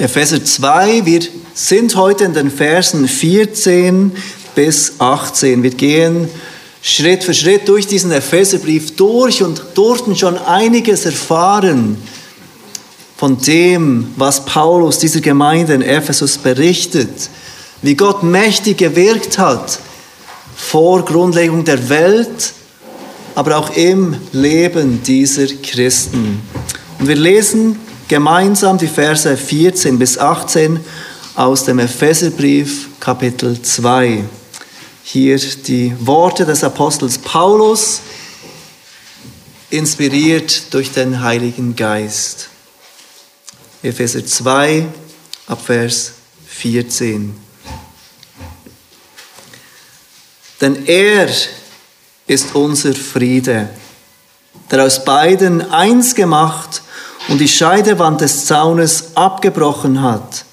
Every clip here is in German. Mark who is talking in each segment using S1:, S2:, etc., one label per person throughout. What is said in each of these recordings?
S1: Epheser 2, wir sind heute in den Versen 14 bis 18. Wir gehen Schritt für Schritt durch diesen Epheserbrief durch und durften schon einiges erfahren von dem, was Paulus dieser Gemeinde in Ephesus berichtet, wie Gott mächtig gewirkt hat vor Grundlegung der Welt, aber auch im Leben dieser Christen. Und wir lesen gemeinsam die Verse 14 bis 18 aus dem Epheserbrief Kapitel 2. Hier die Worte des Apostels Paulus, inspiriert durch den Heiligen Geist. Epheser 2 ab Vers 14. Denn er ist unser Friede, der aus beiden eins gemacht und die Scheidewand des Zaunes abgebrochen hat,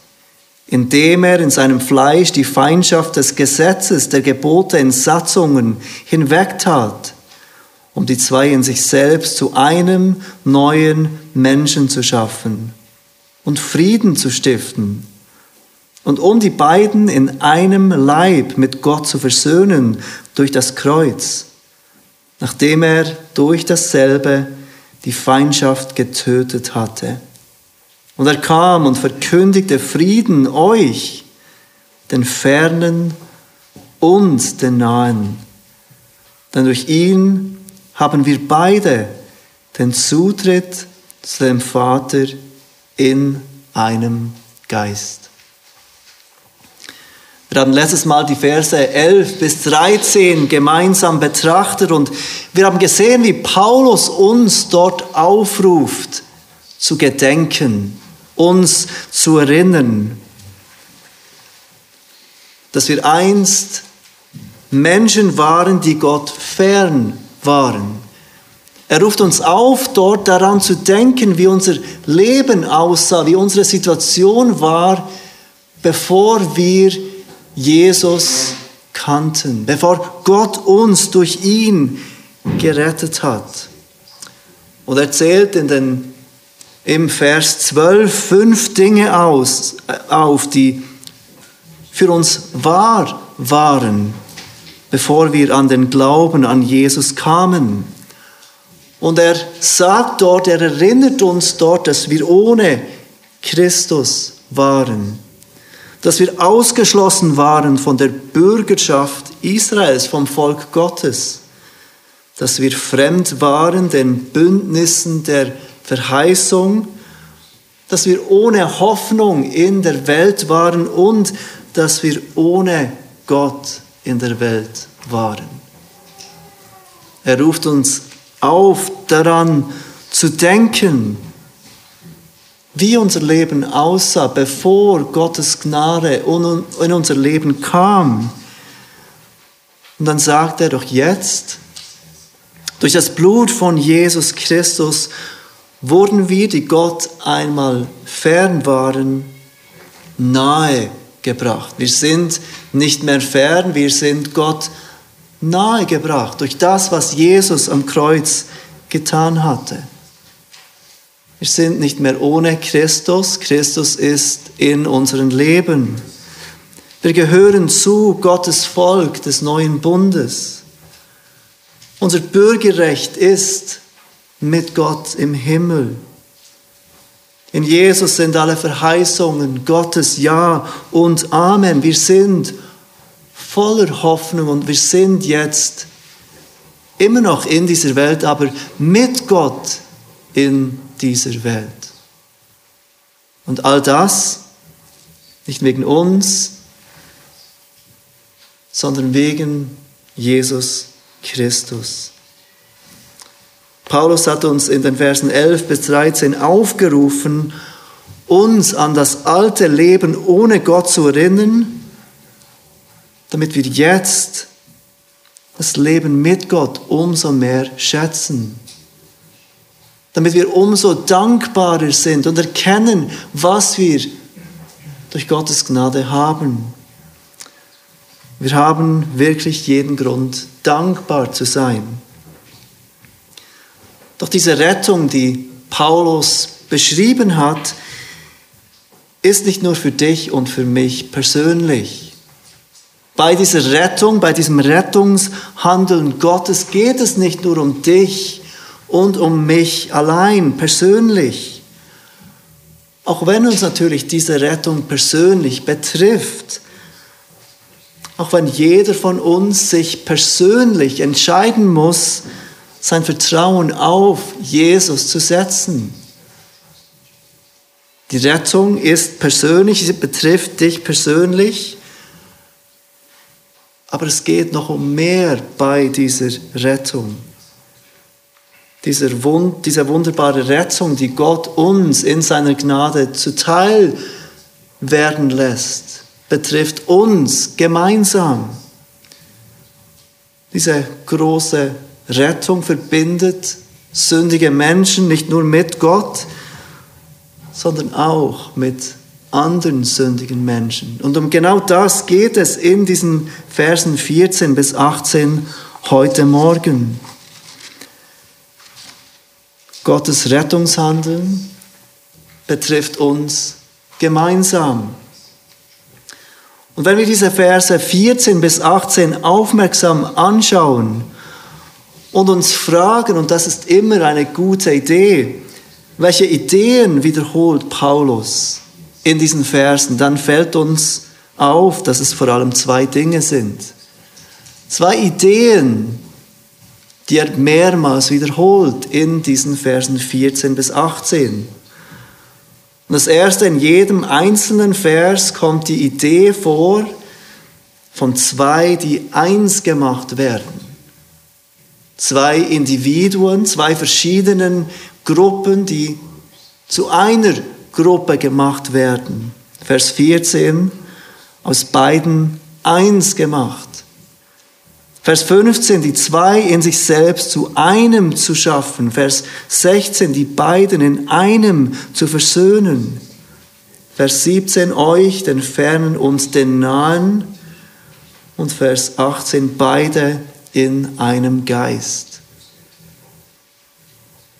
S1: indem er in seinem Fleisch die Feindschaft des Gesetzes, der Gebote in Satzungen hinwegtat, um die zwei in sich selbst zu einem neuen Menschen zu schaffen und Frieden zu stiften und um die beiden in einem Leib mit Gott zu versöhnen durch das Kreuz, nachdem er durch dasselbe die Feindschaft getötet hatte. Und er kam und verkündigte Frieden euch, den Fernen und den Nahen. Denn durch ihn haben wir beide den Zutritt zu dem Vater in einem Geist. Wir haben letztes Mal die Verse 11 bis 13 gemeinsam betrachtet und wir haben gesehen, wie Paulus uns dort aufruft, zu gedenken, uns zu erinnern, dass wir einst Menschen waren, die Gott fern waren. Er ruft uns auf, dort daran zu denken, wie unser Leben aussah, wie unsere Situation war, bevor wir Jesus kannten, bevor Gott uns durch ihn gerettet hat. Und er zählt in den, im Vers 12 fünf Dinge aus, äh, auf, die für uns wahr waren, bevor wir an den Glauben an Jesus kamen. Und er sagt dort, er erinnert uns dort, dass wir ohne Christus waren, dass wir ausgeschlossen waren von der Bürgerschaft Israels, vom Volk Gottes, dass wir fremd waren den Bündnissen der Verheißung, dass wir ohne Hoffnung in der Welt waren und dass wir ohne Gott in der Welt waren. Er ruft uns auf, daran zu denken, wie unser Leben aussah, bevor Gottes Gnade in unser Leben kam. Und dann sagt er doch jetzt, durch das Blut von Jesus Christus wurden wir, die Gott einmal fern waren, nahe gebracht. Wir sind nicht mehr fern, wir sind Gott nahegebracht durch das, was Jesus am Kreuz getan hatte. Wir sind nicht mehr ohne Christus. Christus ist in unserem Leben. Wir gehören zu Gottes Volk des neuen Bundes. Unser Bürgerrecht ist mit Gott im Himmel. In Jesus sind alle Verheißungen Gottes Ja und Amen. Wir sind voller Hoffnung und wir sind jetzt immer noch in dieser Welt, aber mit Gott in dieser Welt. Und all das nicht wegen uns, sondern wegen Jesus Christus. Paulus hat uns in den Versen 11 bis 13 aufgerufen, uns an das alte Leben ohne Gott zu erinnern damit wir jetzt das Leben mit Gott umso mehr schätzen. Damit wir umso dankbarer sind und erkennen, was wir durch Gottes Gnade haben. Wir haben wirklich jeden Grund, dankbar zu sein. Doch diese Rettung, die Paulus beschrieben hat, ist nicht nur für dich und für mich persönlich. Bei dieser Rettung, bei diesem Rettungshandeln Gottes geht es nicht nur um dich und um mich allein persönlich. Auch wenn uns natürlich diese Rettung persönlich betrifft, auch wenn jeder von uns sich persönlich entscheiden muss, sein Vertrauen auf Jesus zu setzen. Die Rettung ist persönlich, sie betrifft dich persönlich, aber es geht noch um mehr bei dieser Rettung. Dieser Wund, diese wunderbare Rettung, die Gott uns in seiner Gnade zuteil werden lässt, betrifft uns gemeinsam. Diese große Rettung verbindet sündige Menschen nicht nur mit Gott, sondern auch mit anderen sündigen Menschen. Und um genau das geht es in diesen Versen 14 bis 18 heute Morgen. Gottes Rettungshandeln betrifft uns gemeinsam. Und wenn wir diese Verse 14 bis 18 aufmerksam anschauen und uns fragen, und das ist immer eine gute Idee, welche Ideen wiederholt Paulus in diesen Versen, dann fällt uns auf, dass es vor allem zwei Dinge sind. Zwei Ideen, die er mehrmals wiederholt in diesen Versen 14 bis 18. Und das erste, in jedem einzelnen Vers kommt die Idee vor von zwei, die eins gemacht werden. Zwei Individuen, zwei verschiedenen Gruppen, die zu einer Gruppe gemacht werden. Vers 14, aus beiden eins gemacht. Vers 15, die zwei in sich selbst zu einem zu schaffen. Vers 16, die beiden in einem zu versöhnen. Vers 17, euch, den Fernen und den Nahen. Und Vers 18, beide in einem Geist.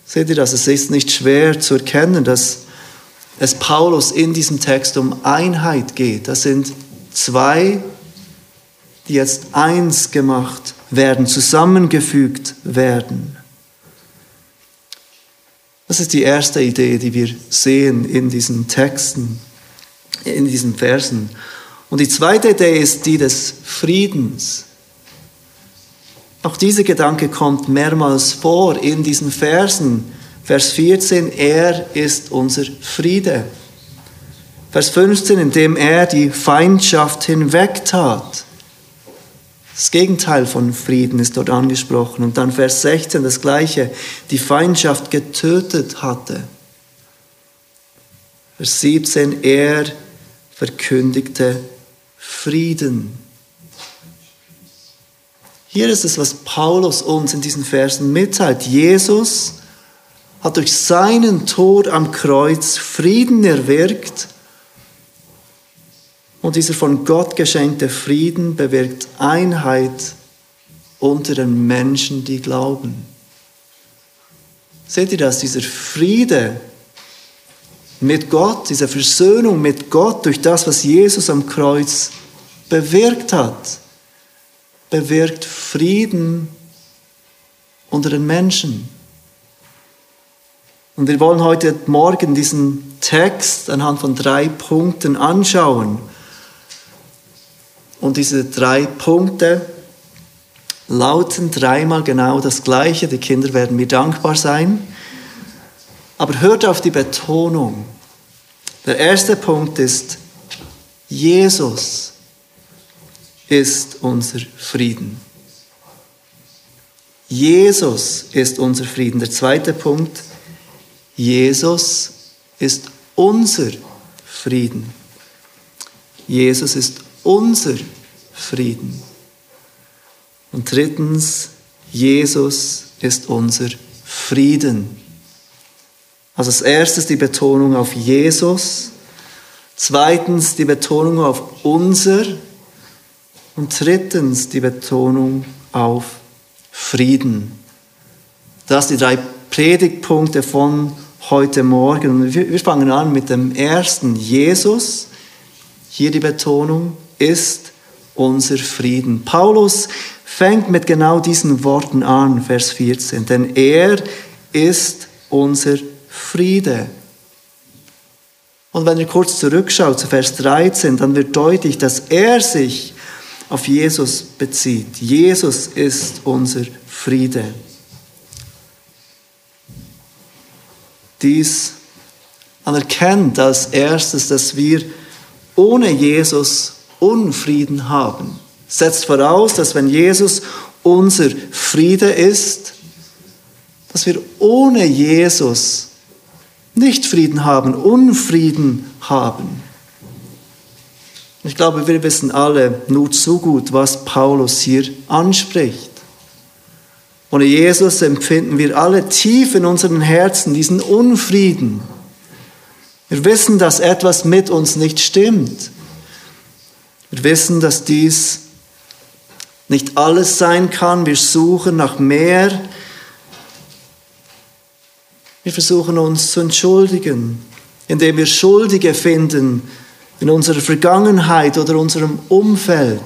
S1: Seht ihr das? Es ist nicht schwer zu erkennen, dass es Paulus in diesem Text um Einheit geht. Das sind zwei, die jetzt eins gemacht werden, zusammengefügt werden. Das ist die erste Idee, die wir sehen in diesen Texten, in diesen Versen. Und die zweite Idee ist die des Friedens. Auch dieser Gedanke kommt mehrmals vor in diesen Versen. Vers 14, er ist unser Friede. Vers 15, indem er die Feindschaft hinwegtat. Das Gegenteil von Frieden ist dort angesprochen. Und dann Vers 16 das gleiche, die Feindschaft getötet hatte. Vers 17, er verkündigte Frieden. Hier ist es, was Paulus uns in diesen Versen mitteilt. Jesus hat durch seinen Tod am Kreuz Frieden erwirkt und dieser von Gott geschenkte Frieden bewirkt Einheit unter den Menschen, die glauben. Seht ihr das? Dieser Friede mit Gott, diese Versöhnung mit Gott durch das, was Jesus am Kreuz bewirkt hat bewirkt Frieden unter den Menschen. Und wir wollen heute Morgen diesen Text anhand von drei Punkten anschauen. Und diese drei Punkte lauten dreimal genau das Gleiche. Die Kinder werden mir dankbar sein. Aber hört auf die Betonung. Der erste Punkt ist Jesus ist unser Frieden. Jesus ist unser Frieden. Der zweite Punkt, Jesus ist unser Frieden. Jesus ist unser Frieden. Und drittens, Jesus ist unser Frieden. Also als erstes die Betonung auf Jesus, zweitens die Betonung auf unser und drittens die Betonung auf Frieden. Das sind die drei Predigtpunkte von heute Morgen. Wir fangen an mit dem ersten. Jesus, hier die Betonung, ist unser Frieden. Paulus fängt mit genau diesen Worten an, Vers 14. Denn er ist unser Friede. Und wenn ihr kurz zurückschaut zu Vers 13, dann wird deutlich, dass er sich auf Jesus bezieht. Jesus ist unser Friede. Dies anerkennt als erstes, dass wir ohne Jesus Unfrieden haben. Setzt voraus, dass wenn Jesus unser Friede ist, dass wir ohne Jesus nicht Frieden haben, Unfrieden haben. Ich glaube, wir wissen alle nur zu gut, was Paulus hier anspricht. Ohne Jesus empfinden wir alle tief in unseren Herzen diesen Unfrieden. Wir wissen, dass etwas mit uns nicht stimmt. Wir wissen, dass dies nicht alles sein kann. Wir suchen nach mehr. Wir versuchen uns zu entschuldigen, indem wir Schuldige finden in unserer Vergangenheit oder unserem Umfeld.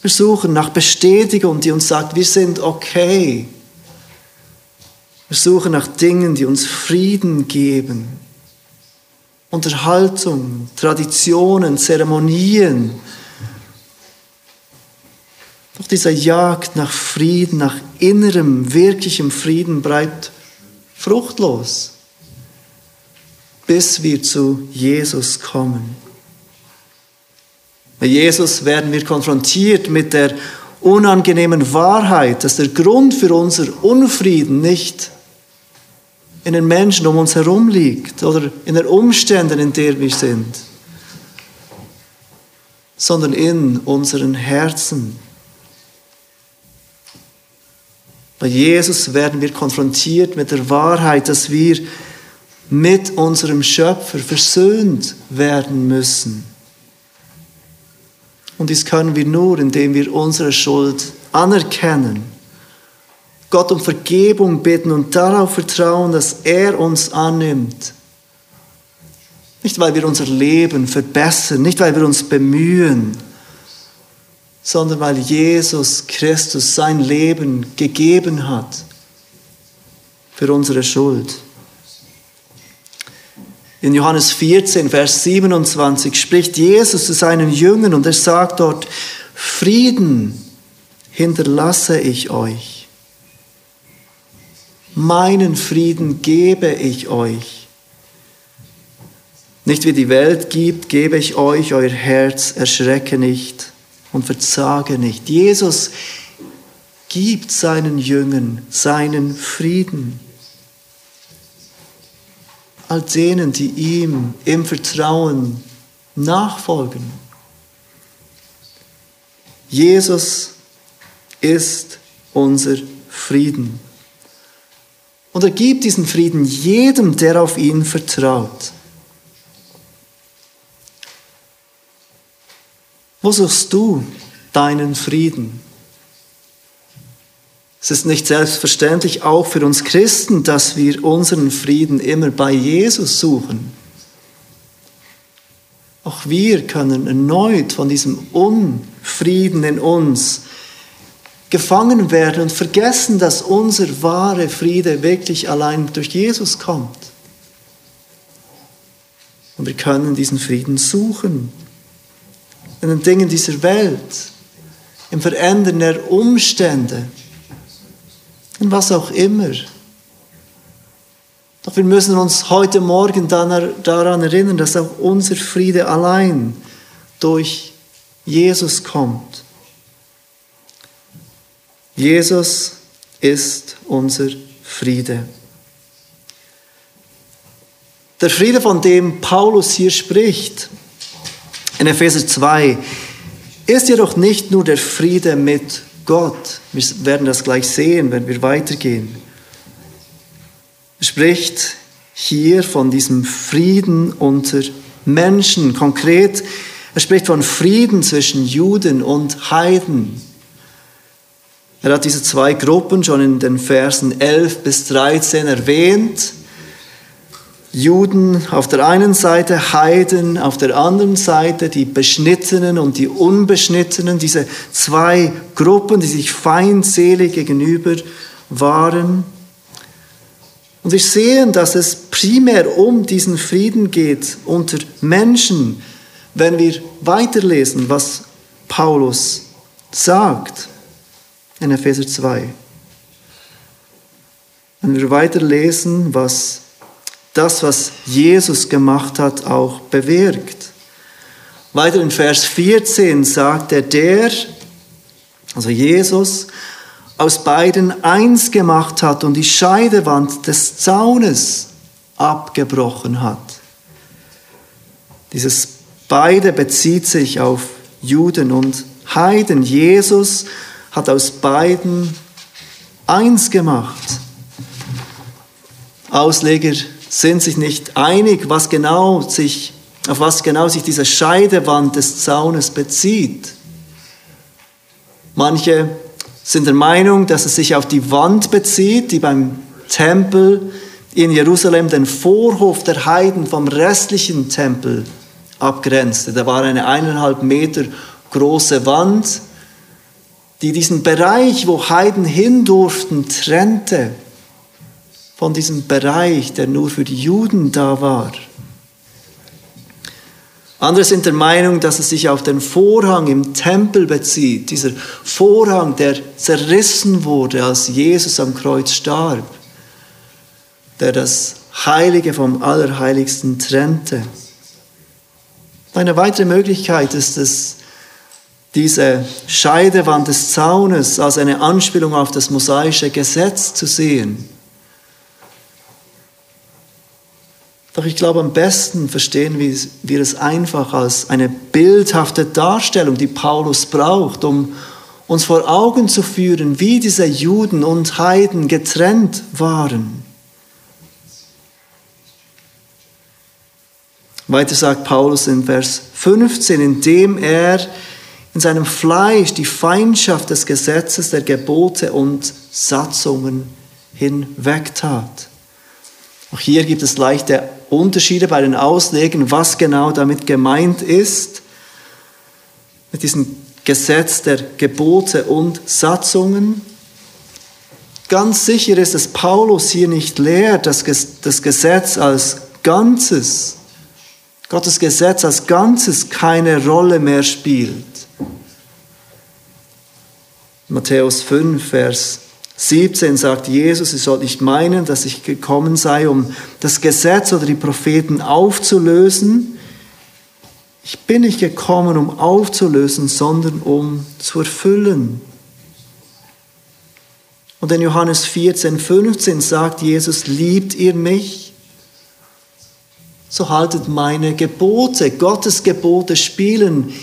S1: Wir suchen nach Bestätigung, die uns sagt, wir sind okay. Wir suchen nach Dingen, die uns Frieden geben. Unterhaltung, Traditionen, Zeremonien. Doch dieser Jagd nach Frieden, nach innerem, wirklichem Frieden bleibt fruchtlos, bis wir zu Jesus kommen. Bei Jesus werden wir konfrontiert mit der unangenehmen Wahrheit, dass der Grund für unser Unfrieden nicht in den Menschen um uns herum liegt oder in den Umständen, in denen wir sind, sondern in unseren Herzen. Bei Jesus werden wir konfrontiert mit der Wahrheit, dass wir mit unserem Schöpfer versöhnt werden müssen. Und dies können wir nur, indem wir unsere Schuld anerkennen, Gott um Vergebung bitten und darauf vertrauen, dass er uns annimmt. Nicht, weil wir unser Leben verbessern, nicht, weil wir uns bemühen, sondern weil Jesus Christus sein Leben gegeben hat für unsere Schuld. In Johannes 14, Vers 27 spricht Jesus zu seinen Jüngern und er sagt dort, Frieden hinterlasse ich euch. Meinen Frieden gebe ich euch. Nicht wie die Welt gibt, gebe ich euch, euer Herz erschrecke nicht und verzage nicht. Jesus gibt seinen Jüngern seinen Frieden all denen, die ihm im Vertrauen nachfolgen. Jesus ist unser Frieden. Und er gibt diesen Frieden jedem, der auf ihn vertraut. Wo suchst du deinen Frieden? Es ist nicht selbstverständlich auch für uns Christen, dass wir unseren Frieden immer bei Jesus suchen. Auch wir können erneut von diesem Unfrieden in uns gefangen werden und vergessen, dass unser wahre Friede wirklich allein durch Jesus kommt. Und wir können diesen Frieden suchen in den Dingen dieser Welt, im Verändern der Umstände, in was auch immer. Doch wir müssen uns heute Morgen daran erinnern, dass auch unser Friede allein durch Jesus kommt. Jesus ist unser Friede. Der Friede, von dem Paulus hier spricht, in Epheser 2, ist jedoch nicht nur der Friede mit Gott. Wir werden das gleich sehen, wenn wir weitergehen. Er spricht hier von diesem Frieden unter Menschen. Konkret, er spricht von Frieden zwischen Juden und Heiden. Er hat diese zwei Gruppen schon in den Versen 11 bis 13 erwähnt. Juden auf der einen Seite, Heiden auf der anderen Seite, die Beschnittenen und die Unbeschnittenen, diese zwei Gruppen, die sich feindselig gegenüber waren. Und wir sehen, dass es primär um diesen Frieden geht unter Menschen, wenn wir weiterlesen, was Paulus sagt in Epheser 2. Wenn wir weiterlesen, was das, was Jesus gemacht hat, auch bewirkt. Weiter in Vers 14 sagt er, der, also Jesus, aus beiden eins gemacht hat und die Scheidewand des Zaunes abgebrochen hat. Dieses beide bezieht sich auf Juden und Heiden. Jesus hat aus beiden eins gemacht. Ausleger sind sich nicht einig, was genau sich, auf was genau sich diese Scheidewand des Zaunes bezieht. Manche sind der Meinung, dass es sich auf die Wand bezieht, die beim Tempel in Jerusalem den Vorhof der Heiden vom restlichen Tempel abgrenzte. Da war eine eineinhalb Meter große Wand, die diesen Bereich, wo Heiden hin durften, trennte von diesem Bereich, der nur für die Juden da war. Andere sind der Meinung, dass es sich auf den Vorhang im Tempel bezieht, dieser Vorhang, der zerrissen wurde, als Jesus am Kreuz starb, der das Heilige vom Allerheiligsten trennte. Eine weitere Möglichkeit ist es, diese Scheidewand des Zaunes als eine Anspielung auf das mosaische Gesetz zu sehen. Doch ich glaube, am besten verstehen wir es einfach als eine bildhafte Darstellung, die Paulus braucht, um uns vor Augen zu führen, wie diese Juden und Heiden getrennt waren. Weiter sagt Paulus in Vers 15, indem er in seinem Fleisch die Feindschaft des Gesetzes, der Gebote und Satzungen hinwegtat. Auch hier gibt es leichte Unterschiede bei den Auslegen, was genau damit gemeint ist, mit diesem Gesetz der Gebote und Satzungen. Ganz sicher ist, dass Paulus hier nicht lehrt, dass das Gesetz als Ganzes, Gottes Gesetz als Ganzes keine Rolle mehr spielt. Matthäus 5, Vers 17 sagt Jesus, ihr sollt nicht meinen, dass ich gekommen sei, um das Gesetz oder die Propheten aufzulösen. Ich bin nicht gekommen, um aufzulösen, sondern um zu erfüllen. Und in Johannes 14, 15 sagt Jesus, liebt ihr mich? So haltet meine Gebote. Gottes Gebote spielen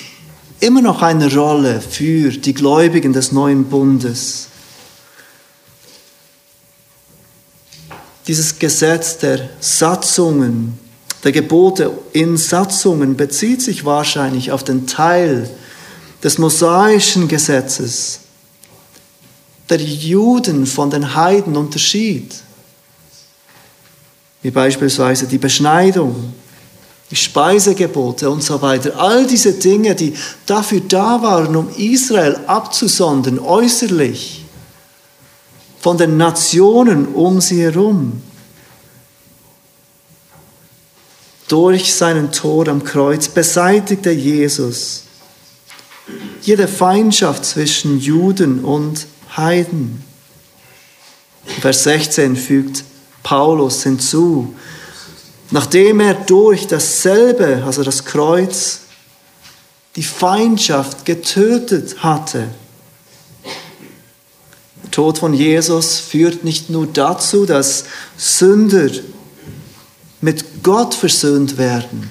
S1: immer noch eine Rolle für die Gläubigen des neuen Bundes. Dieses Gesetz der Satzungen, der Gebote in Satzungen bezieht sich wahrscheinlich auf den Teil des mosaischen Gesetzes, der Juden von den Heiden unterschied, wie beispielsweise die Beschneidung, die Speisegebote und so weiter. All diese Dinge, die dafür da waren, um Israel abzusondern, äußerlich von den Nationen um sie herum. Durch seinen Tod am Kreuz beseitigte Jesus jede Feindschaft zwischen Juden und Heiden. Vers 16 fügt Paulus hinzu, nachdem er durch dasselbe, also das Kreuz, die Feindschaft getötet hatte Tod von Jesus führt nicht nur dazu, dass Sünder mit Gott versöhnt werden.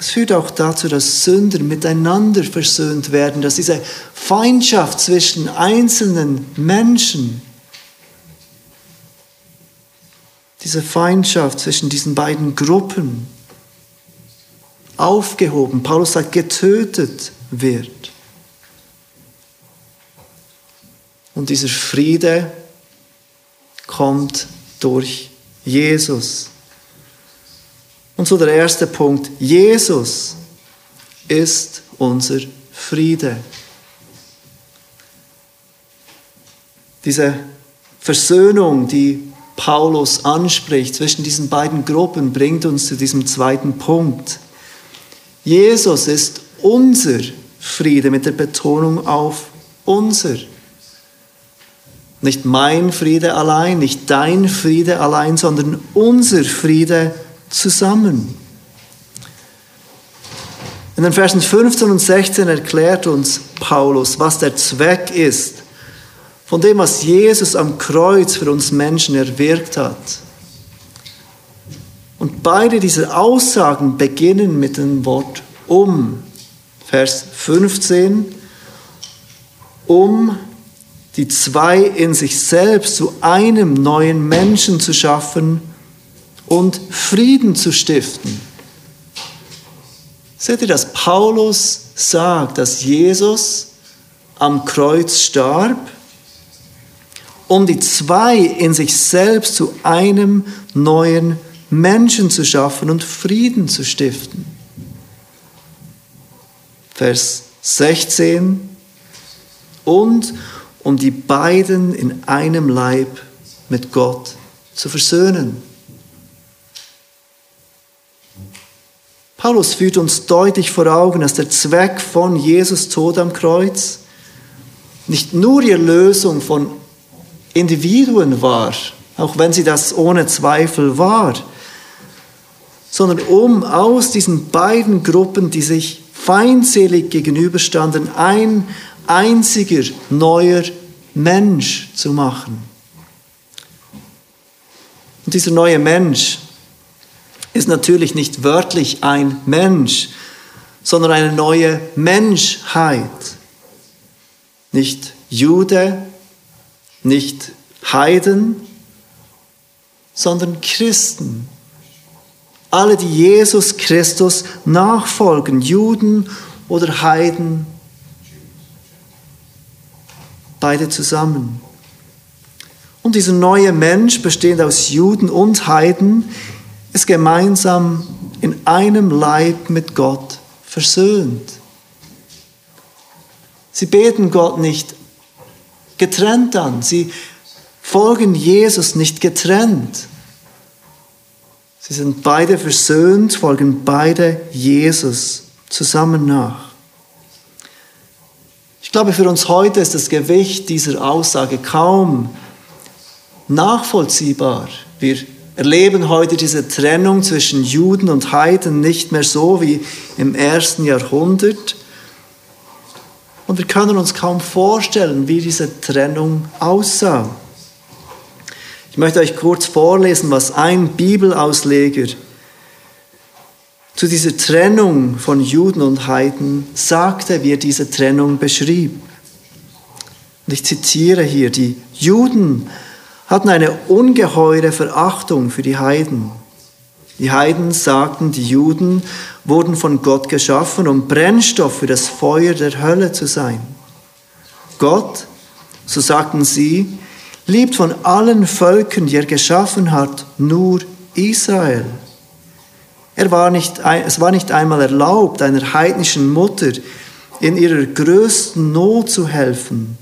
S1: Es führt auch dazu, dass Sünder miteinander versöhnt werden, dass diese Feindschaft zwischen einzelnen Menschen, diese Feindschaft zwischen diesen beiden Gruppen aufgehoben, Paulus sagt, getötet wird. Und dieser Friede kommt durch Jesus. Und so der erste Punkt. Jesus ist unser Friede. Diese Versöhnung, die Paulus anspricht zwischen diesen beiden Gruppen, bringt uns zu diesem zweiten Punkt. Jesus ist unser Friede mit der Betonung auf unser. Nicht mein Friede allein, nicht dein Friede allein, sondern unser Friede zusammen. In den Versen 15 und 16 erklärt uns Paulus, was der Zweck ist von dem, was Jesus am Kreuz für uns Menschen erwirkt hat. Und beide diese Aussagen beginnen mit dem Wort um. Vers 15, um die zwei in sich selbst zu einem neuen Menschen zu schaffen und Frieden zu stiften. Seht ihr, dass Paulus sagt, dass Jesus am Kreuz starb, um die zwei in sich selbst zu einem neuen Menschen zu schaffen und Frieden zu stiften. Vers 16 und um die beiden in einem Leib mit Gott zu versöhnen. Paulus führt uns deutlich vor Augen, dass der Zweck von Jesus Tod am Kreuz nicht nur die Erlösung von Individuen war, auch wenn sie das ohne Zweifel war, sondern um aus diesen beiden Gruppen, die sich feindselig gegenüberstanden, ein einziger neuer Mensch zu machen. Und dieser neue Mensch ist natürlich nicht wörtlich ein Mensch, sondern eine neue Menschheit. Nicht Jude, nicht Heiden, sondern Christen. Alle, die Jesus Christus nachfolgen, Juden oder Heiden, beide zusammen. Und dieser neue Mensch, bestehend aus Juden und Heiden, ist gemeinsam in einem Leib mit Gott versöhnt. Sie beten Gott nicht getrennt an, sie folgen Jesus nicht getrennt. Sie sind beide versöhnt, folgen beide Jesus zusammen nach. Ich glaube, für uns heute ist das Gewicht dieser Aussage kaum nachvollziehbar. Wir erleben heute diese Trennung zwischen Juden und Heiden nicht mehr so wie im ersten Jahrhundert. Und wir können uns kaum vorstellen, wie diese Trennung aussah. Ich möchte euch kurz vorlesen, was ein Bibelausleger zu dieser Trennung von Juden und Heiden sagte, wie er diese Trennung beschrieb. Und ich zitiere hier, die Juden hatten eine ungeheure Verachtung für die Heiden. Die Heiden sagten, die Juden wurden von Gott geschaffen, um Brennstoff für das Feuer der Hölle zu sein. Gott, so sagten sie, liebt von allen Völkern, die er geschaffen hat, nur Israel. Er war nicht, es war nicht einmal erlaubt, einer heidnischen Mutter in ihrer größten Not zu helfen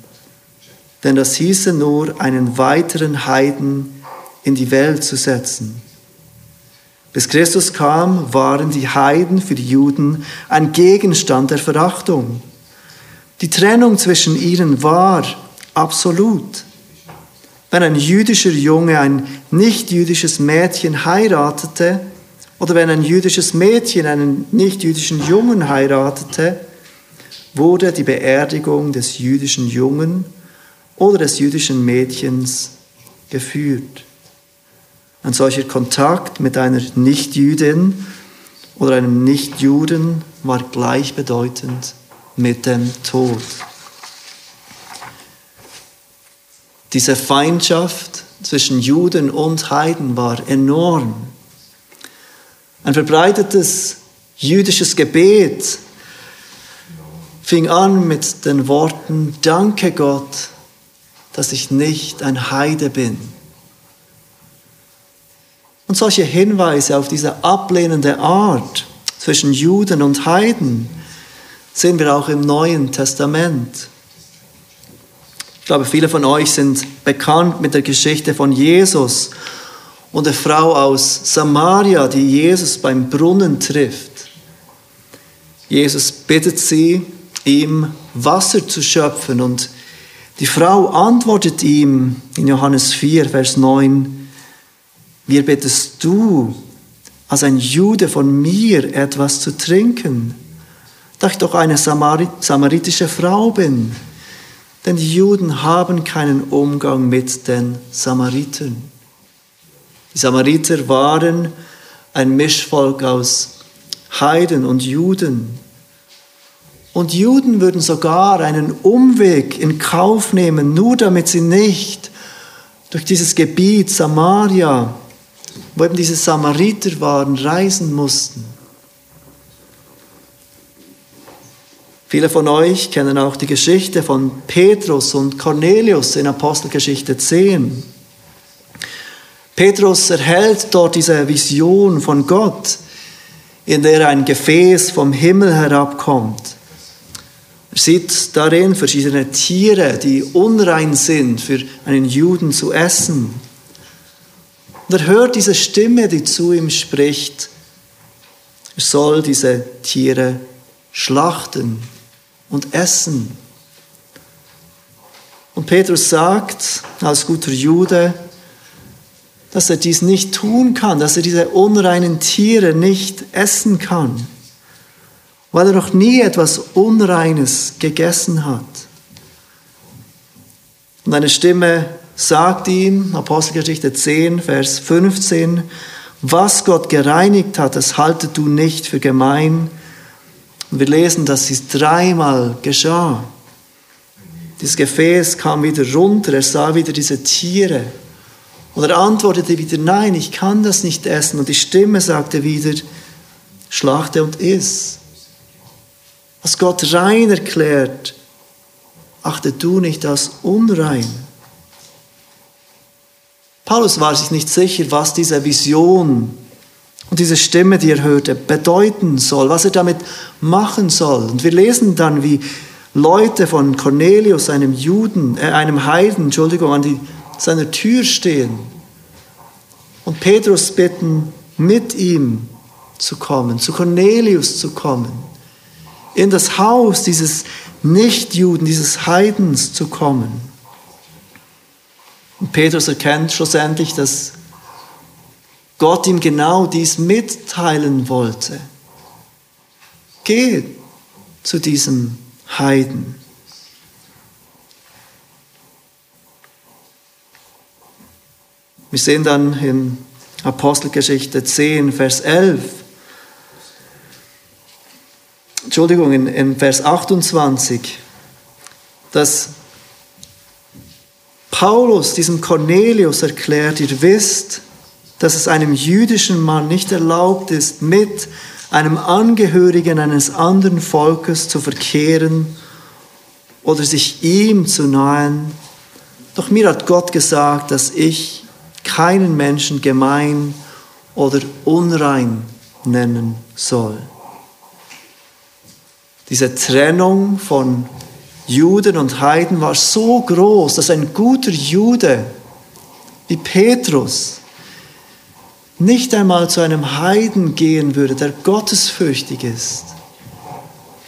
S1: denn das hieße nur, einen weiteren Heiden in die Welt zu setzen. Bis Christus kam, waren die Heiden für die Juden ein Gegenstand der Verachtung. Die Trennung zwischen ihnen war absolut. Wenn ein jüdischer Junge ein nicht-jüdisches Mädchen heiratete oder wenn ein jüdisches Mädchen einen nicht-jüdischen Jungen heiratete, wurde die Beerdigung des jüdischen Jungen oder des jüdischen Mädchens geführt. Ein solcher Kontakt mit einer Nichtjüdin oder einem Nichtjuden war gleichbedeutend mit dem Tod. Diese Feindschaft zwischen Juden und Heiden war enorm. Ein verbreitetes jüdisches Gebet fing an mit den Worten, danke Gott, dass ich nicht ein Heide bin. Und solche Hinweise auf diese ablehnende Art zwischen Juden und Heiden sehen wir auch im Neuen Testament. Ich glaube, viele von euch sind bekannt mit der Geschichte von Jesus und der Frau aus Samaria, die Jesus beim Brunnen trifft. Jesus bittet sie, ihm Wasser zu schöpfen und die Frau antwortet ihm in Johannes 4, Vers 9, wie bittest du als ein Jude von mir etwas zu trinken, da ich doch eine samaritische Frau bin. Denn die Juden haben keinen Umgang mit den Samaritern. Die Samariter waren ein Mischvolk aus Heiden und Juden. Und Juden würden sogar einen Umweg in Kauf nehmen, nur damit sie nicht durch dieses Gebiet Samaria, wo eben diese Samariter waren, reisen mussten. Viele von euch kennen auch die Geschichte von Petrus und Cornelius in Apostelgeschichte 10. Petrus erhält dort diese Vision von Gott, in der ein Gefäß vom Himmel herabkommt. Er sieht darin verschiedene Tiere, die unrein sind für einen Juden zu essen. Und er hört diese Stimme, die zu ihm spricht. Er soll diese Tiere schlachten und essen. Und Petrus sagt als guter Jude, dass er dies nicht tun kann, dass er diese unreinen Tiere nicht essen kann, weil er noch nie etwas Unreines gegessen hat. Und eine Stimme sagt ihm, Apostelgeschichte 10, Vers 15, was Gott gereinigt hat, das haltet du nicht für gemein. Und wir lesen, dass dies dreimal geschah. Dieses Gefäß kam wieder runter, er sah wieder diese Tiere. Und er antwortete wieder, nein, ich kann das nicht essen. Und die Stimme sagte wieder, schlachte und iss. Was Gott rein erklärt, achte du nicht als unrein. Paulus war sich nicht sicher, was diese Vision und diese Stimme, die er hörte, bedeuten soll, was er damit machen soll. Und wir lesen dann, wie Leute von Cornelius, einem Juden, äh, einem Heiden, Entschuldigung, an die, seiner Tür stehen und Petrus bitten, mit ihm zu kommen, zu Cornelius zu kommen, in das Haus dieses Nichtjuden, dieses Heidens zu kommen. Und Petrus erkennt schlussendlich, dass Gott ihm genau dies mitteilen wollte. Geh zu diesem Heiden. Wir sehen dann in Apostelgeschichte 10, Vers 11, Entschuldigung, in, in Vers 28, dass Paulus diesem Cornelius erklärt, ihr wisst, dass es einem jüdischen Mann nicht erlaubt ist, mit einem Angehörigen eines anderen Volkes zu verkehren oder sich ihm zu nahen. Doch mir hat Gott gesagt, dass ich keinen Menschen gemein oder unrein nennen soll. Diese Trennung von Juden und Heiden war so groß, dass ein guter Jude wie Petrus nicht einmal zu einem Heiden gehen würde, der gottesfürchtig ist,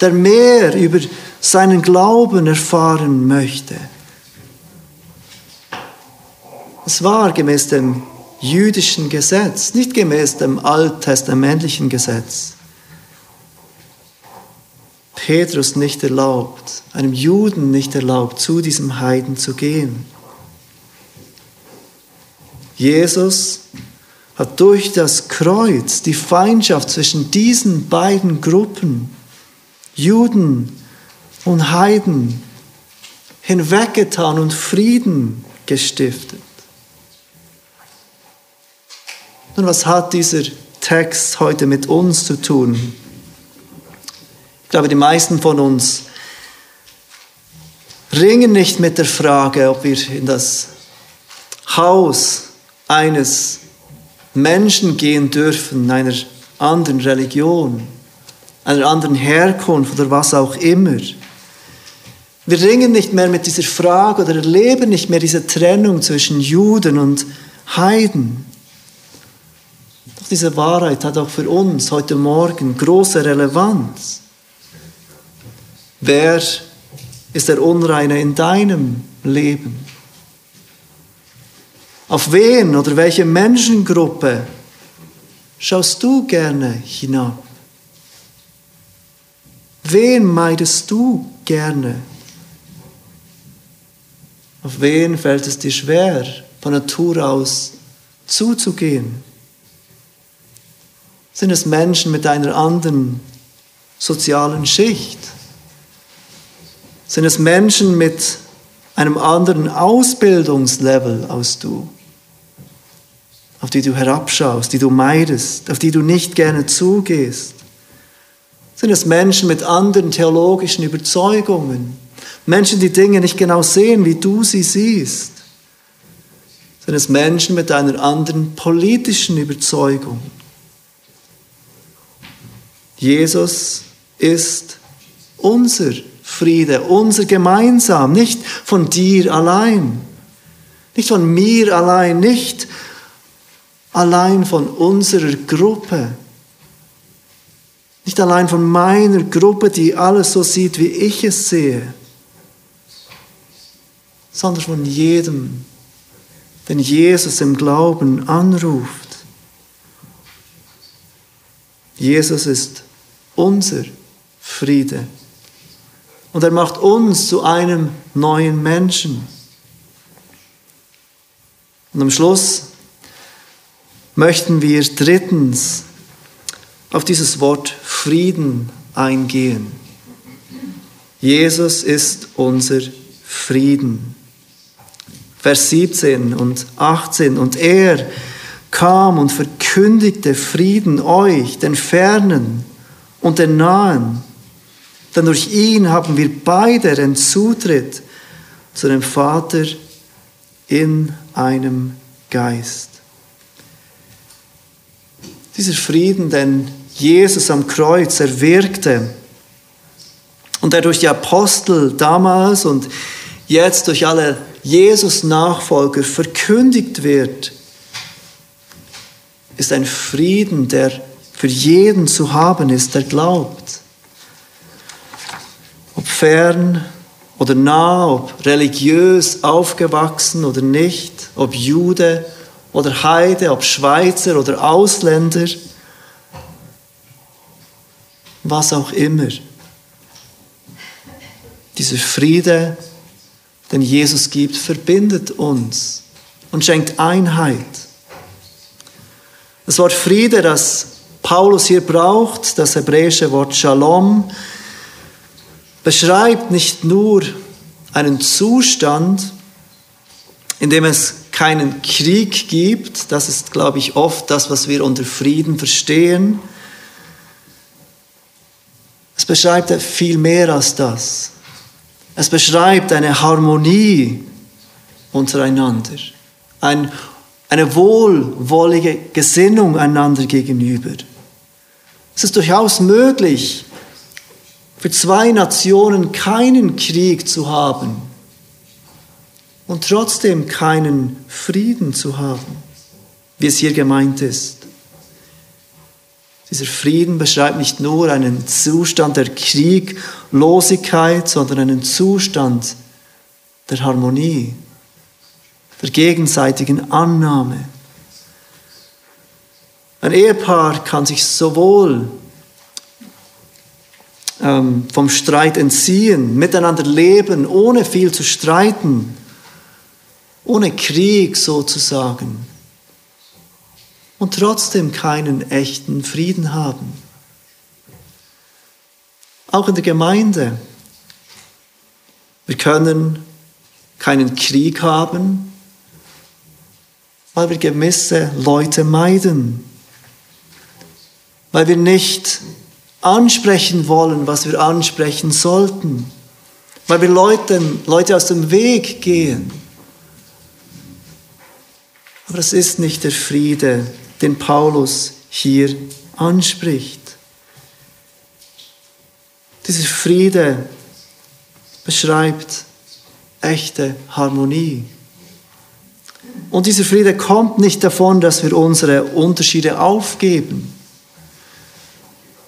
S1: der mehr über seinen Glauben erfahren möchte. Es war gemäß dem jüdischen Gesetz, nicht gemäß dem alttestamentlichen Gesetz. Petrus nicht erlaubt, einem Juden nicht erlaubt, zu diesem Heiden zu gehen. Jesus hat durch das Kreuz die Feindschaft zwischen diesen beiden Gruppen, Juden und Heiden, hinweggetan und Frieden gestiftet. Nun, was hat dieser Text heute mit uns zu tun? Ich glaube, die meisten von uns ringen nicht mit der Frage, ob wir in das Haus eines Menschen gehen dürfen einer anderen Religion, einer anderen Herkunft oder was auch immer. Wir ringen nicht mehr mit dieser Frage oder erleben nicht mehr diese Trennung zwischen Juden und Heiden. Doch diese Wahrheit hat auch für uns heute Morgen große Relevanz. Wer ist der Unreine in deinem Leben? Auf wen oder welche Menschengruppe schaust du gerne hinab? Wen meidest du gerne? Auf wen fällt es dir schwer, von Natur aus zuzugehen? Sind es Menschen mit einer anderen sozialen Schicht? Sind es Menschen mit einem anderen Ausbildungslevel als du, auf die du herabschaust, die du meidest, auf die du nicht gerne zugehst? Sind es Menschen mit anderen theologischen Überzeugungen? Menschen, die Dinge nicht genau sehen, wie du sie siehst? Sind es Menschen mit einer anderen politischen Überzeugung? Jesus ist unser Friede, unser gemeinsam, nicht von dir allein, nicht von mir allein, nicht allein von unserer Gruppe, nicht allein von meiner Gruppe, die alles so sieht, wie ich es sehe, sondern von jedem, den Jesus im Glauben anruft. Jesus ist unser Friede. Und er macht uns zu einem neuen Menschen. Und am Schluss möchten wir drittens auf dieses Wort Frieden eingehen. Jesus ist unser Frieden. Vers 17 und 18. Und er kam und verkündigte Frieden euch, den Fernen und den Nahen. Denn durch ihn haben wir beide den Zutritt zu dem Vater in einem Geist. Dieser Frieden, den Jesus am Kreuz erwirkte und der durch die Apostel damals und jetzt durch alle Jesus-Nachfolger verkündigt wird, ist ein Frieden, der für jeden zu haben ist, der glaubt. Ob fern oder nah, ob religiös aufgewachsen oder nicht, ob Jude oder Heide, ob Schweizer oder Ausländer, was auch immer. Dieser Friede, den Jesus gibt, verbindet uns und schenkt Einheit. Das Wort Friede, das Paulus hier braucht, das hebräische Wort Shalom, beschreibt nicht nur einen Zustand, in dem es keinen Krieg gibt, das ist, glaube ich, oft das, was wir unter Frieden verstehen. Es beschreibt viel mehr als das. Es beschreibt eine Harmonie untereinander, ein, eine wohlwollige Gesinnung einander gegenüber. Es ist durchaus möglich, für zwei Nationen keinen Krieg zu haben und trotzdem keinen Frieden zu haben, wie es hier gemeint ist. Dieser Frieden beschreibt nicht nur einen Zustand der Krieglosigkeit, sondern einen Zustand der Harmonie, der gegenseitigen Annahme. Ein Ehepaar kann sich sowohl ähm, vom Streit entziehen, miteinander leben, ohne viel zu streiten, ohne Krieg sozusagen und trotzdem keinen echten Frieden haben. Auch in der Gemeinde. Wir können keinen Krieg haben, weil wir gewisse Leute meiden, weil wir nicht ansprechen wollen, was wir ansprechen sollten, weil wir Leuten, Leute aus dem Weg gehen. Aber es ist nicht der Friede, den Paulus hier anspricht. Dieser Friede beschreibt echte Harmonie. Und dieser Friede kommt nicht davon, dass wir unsere Unterschiede aufgeben.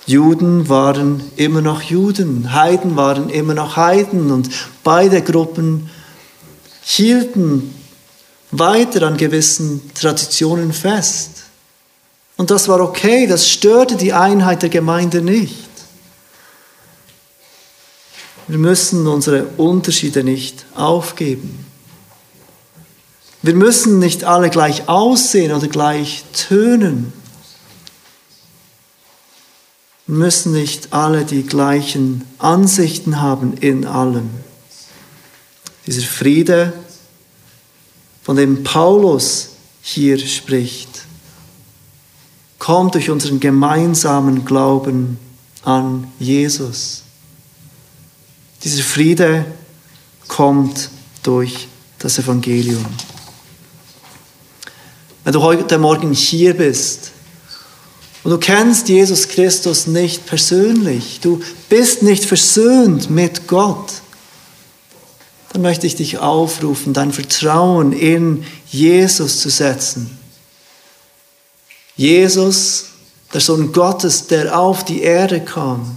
S1: Juden waren immer noch Juden, Heiden waren immer noch Heiden und beide Gruppen hielten weiter an gewissen Traditionen fest. Und das war okay, das störte die Einheit der Gemeinde nicht. Wir müssen unsere Unterschiede nicht aufgeben. Wir müssen nicht alle gleich aussehen oder gleich tönen. Müssen nicht alle die gleichen Ansichten haben in allem. Dieser Friede, von dem Paulus hier spricht, kommt durch unseren gemeinsamen Glauben an Jesus. Dieser Friede kommt durch das Evangelium. Wenn du heute Morgen hier bist und du kennst Jesus Christus nicht persönlich, du bist nicht versöhnt mit Gott, dann möchte ich dich aufrufen, dein Vertrauen in Jesus zu setzen. Jesus, der Sohn Gottes, der auf die Erde kam,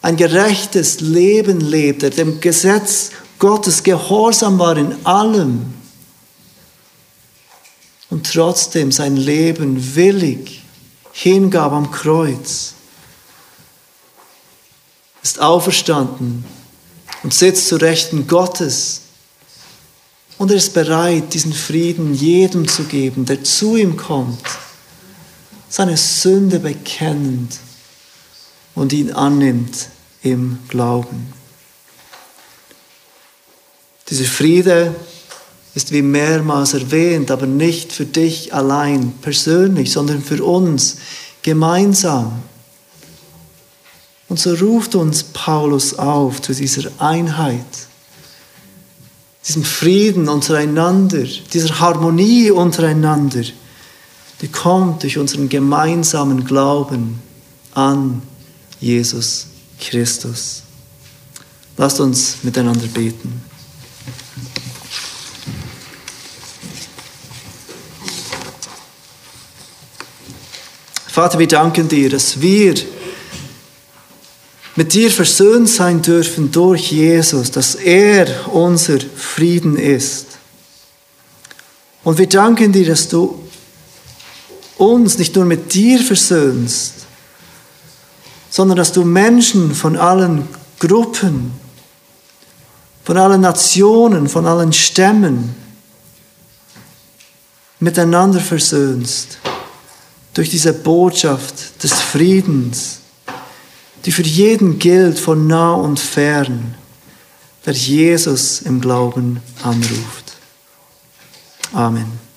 S1: ein gerechtes Leben lebte, dem Gesetz Gottes gehorsam war in allem und trotzdem sein Leben willig hingab am Kreuz, ist auferstanden und sitzt zu Rechten Gottes. Und er ist bereit, diesen Frieden jedem zu geben, der zu ihm kommt, seine Sünde bekennend und ihn annimmt im Glauben. Dieser Friede ist wie mehrmals erwähnt, aber nicht für dich allein persönlich, sondern für uns gemeinsam. Und so ruft uns Paulus auf zu dieser Einheit, diesem Frieden untereinander, dieser Harmonie untereinander, die kommt durch unseren gemeinsamen Glauben an Jesus Christus. Lasst uns miteinander beten. Vater, wir danken dir, dass wir mit dir versöhnt sein dürfen durch Jesus, dass er unser Frieden ist. Und wir danken dir, dass du uns nicht nur mit dir versöhnst, sondern dass du Menschen von allen Gruppen, von allen Nationen, von allen Stämmen miteinander versöhnst durch diese Botschaft des Friedens, die für jeden gilt von nah und fern, der Jesus im Glauben anruft. Amen.